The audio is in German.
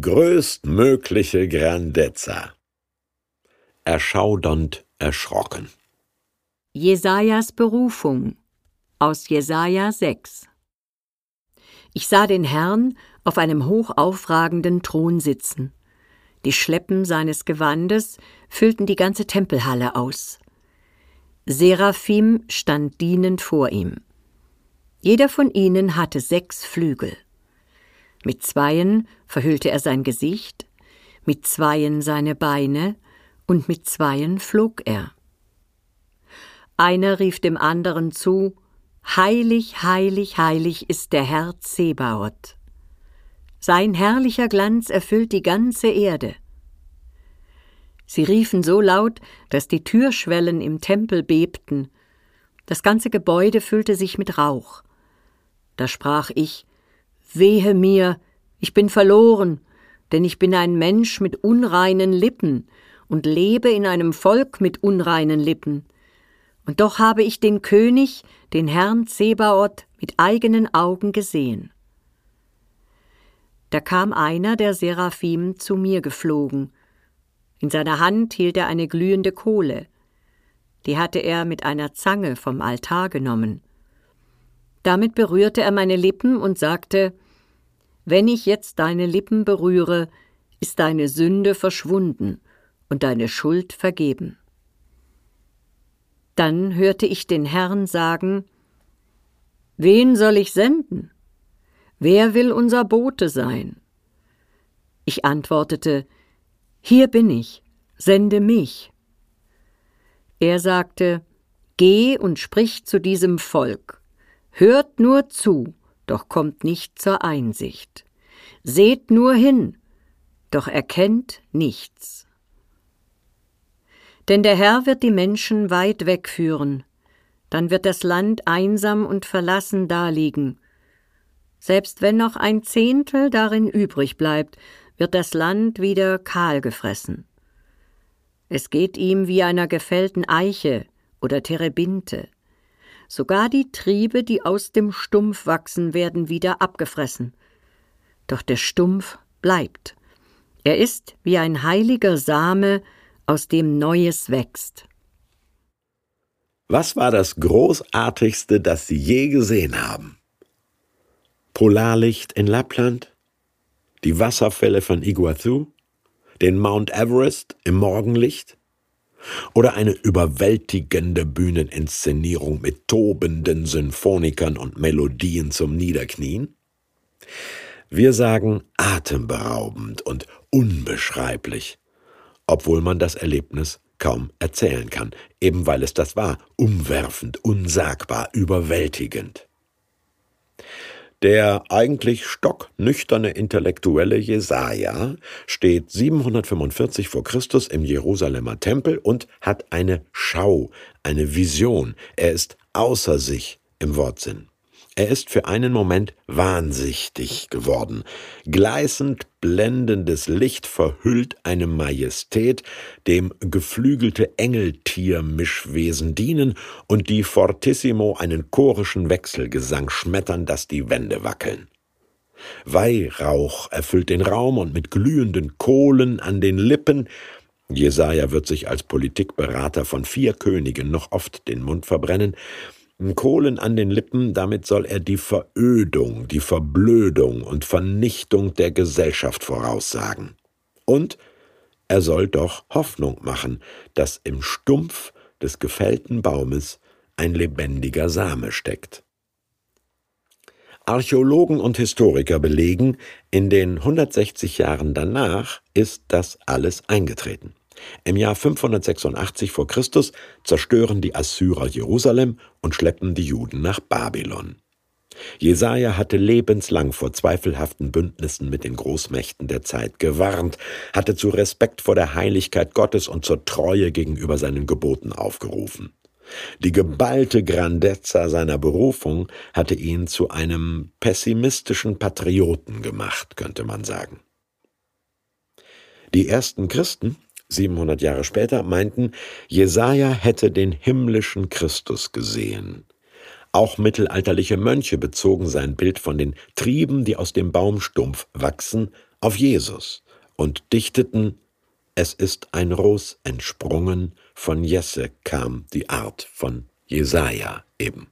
größtmögliche Grandezza. Erschaudernd erschrocken. Jesajas Berufung aus Jesaja 6 Ich sah den Herrn auf einem hochaufragenden Thron sitzen. Die Schleppen seines Gewandes füllten die ganze Tempelhalle aus. Seraphim stand dienend vor ihm. Jeder von ihnen hatte sechs Flügel. Mit zweien verhüllte er sein Gesicht, mit zweien seine Beine und mit zweien flog er. Einer rief dem anderen zu Heilig, heilig, heilig ist der Herr Zebaoth. Sein herrlicher Glanz erfüllt die ganze Erde. Sie riefen so laut, dass die Türschwellen im Tempel bebten. Das ganze Gebäude füllte sich mit Rauch. Da sprach ich Wehe mir, ich bin verloren, denn ich bin ein Mensch mit unreinen Lippen und lebe in einem Volk mit unreinen Lippen. Und doch habe ich den König, den Herrn Zebaoth, mit eigenen Augen gesehen. Da kam einer der Seraphim zu mir geflogen. In seiner Hand hielt er eine glühende Kohle. Die hatte er mit einer Zange vom Altar genommen. Damit berührte er meine Lippen und sagte Wenn ich jetzt deine Lippen berühre, ist deine Sünde verschwunden und deine Schuld vergeben. Dann hörte ich den Herrn sagen Wen soll ich senden? Wer will unser Bote sein? Ich antwortete, Hier bin ich, sende mich. Er sagte, Geh und sprich zu diesem Volk, hört nur zu, doch kommt nicht zur Einsicht, seht nur hin, doch erkennt nichts. Denn der Herr wird die Menschen weit wegführen, dann wird das Land einsam und verlassen daliegen, selbst wenn noch ein Zehntel darin übrig bleibt, wird das Land wieder kahl gefressen. Es geht ihm wie einer gefällten Eiche oder Terebinte. Sogar die Triebe, die aus dem Stumpf wachsen, werden wieder abgefressen. Doch der Stumpf bleibt. Er ist wie ein heiliger Same, aus dem Neues wächst. Was war das Großartigste, das Sie je gesehen haben? Polarlicht in Lappland, die Wasserfälle von Iguazu, den Mount Everest im Morgenlicht oder eine überwältigende Bühneninszenierung mit tobenden Symphonikern und Melodien zum Niederknien? Wir sagen atemberaubend und unbeschreiblich, obwohl man das Erlebnis kaum erzählen kann, eben weil es das war, umwerfend, unsagbar, überwältigend. Der eigentlich stocknüchterne Intellektuelle Jesaja steht 745 vor Christus im Jerusalemer Tempel und hat eine Schau, eine Vision. Er ist außer sich im Wortsinn. Er ist für einen Moment wahnsichtig geworden. Gleißend blendendes Licht verhüllt eine Majestät, dem geflügelte Engeltiermischwesen dienen und die Fortissimo einen chorischen Wechselgesang schmettern, dass die Wände wackeln. Weihrauch erfüllt den Raum und mit glühenden Kohlen an den Lippen Jesaja wird sich als Politikberater von vier Königen noch oft den Mund verbrennen, Kohlen an den Lippen, damit soll er die Verödung, die Verblödung und Vernichtung der Gesellschaft voraussagen. Und er soll doch Hoffnung machen, dass im Stumpf des gefällten Baumes ein lebendiger Same steckt. Archäologen und Historiker belegen, in den 160 Jahren danach ist das alles eingetreten. Im Jahr 586 vor Christus zerstören die Assyrer Jerusalem und schleppen die Juden nach Babylon. Jesaja hatte lebenslang vor zweifelhaften Bündnissen mit den Großmächten der Zeit gewarnt, hatte zu Respekt vor der Heiligkeit Gottes und zur Treue gegenüber seinen Geboten aufgerufen. Die geballte Grandezza seiner Berufung hatte ihn zu einem pessimistischen Patrioten gemacht, könnte man sagen. Die ersten Christen 700 Jahre später, meinten, Jesaja hätte den himmlischen Christus gesehen. Auch mittelalterliche Mönche bezogen sein Bild von den Trieben, die aus dem Baumstumpf wachsen, auf Jesus und dichteten Es ist ein Ros entsprungen, von Jesse kam die Art von Jesaja eben.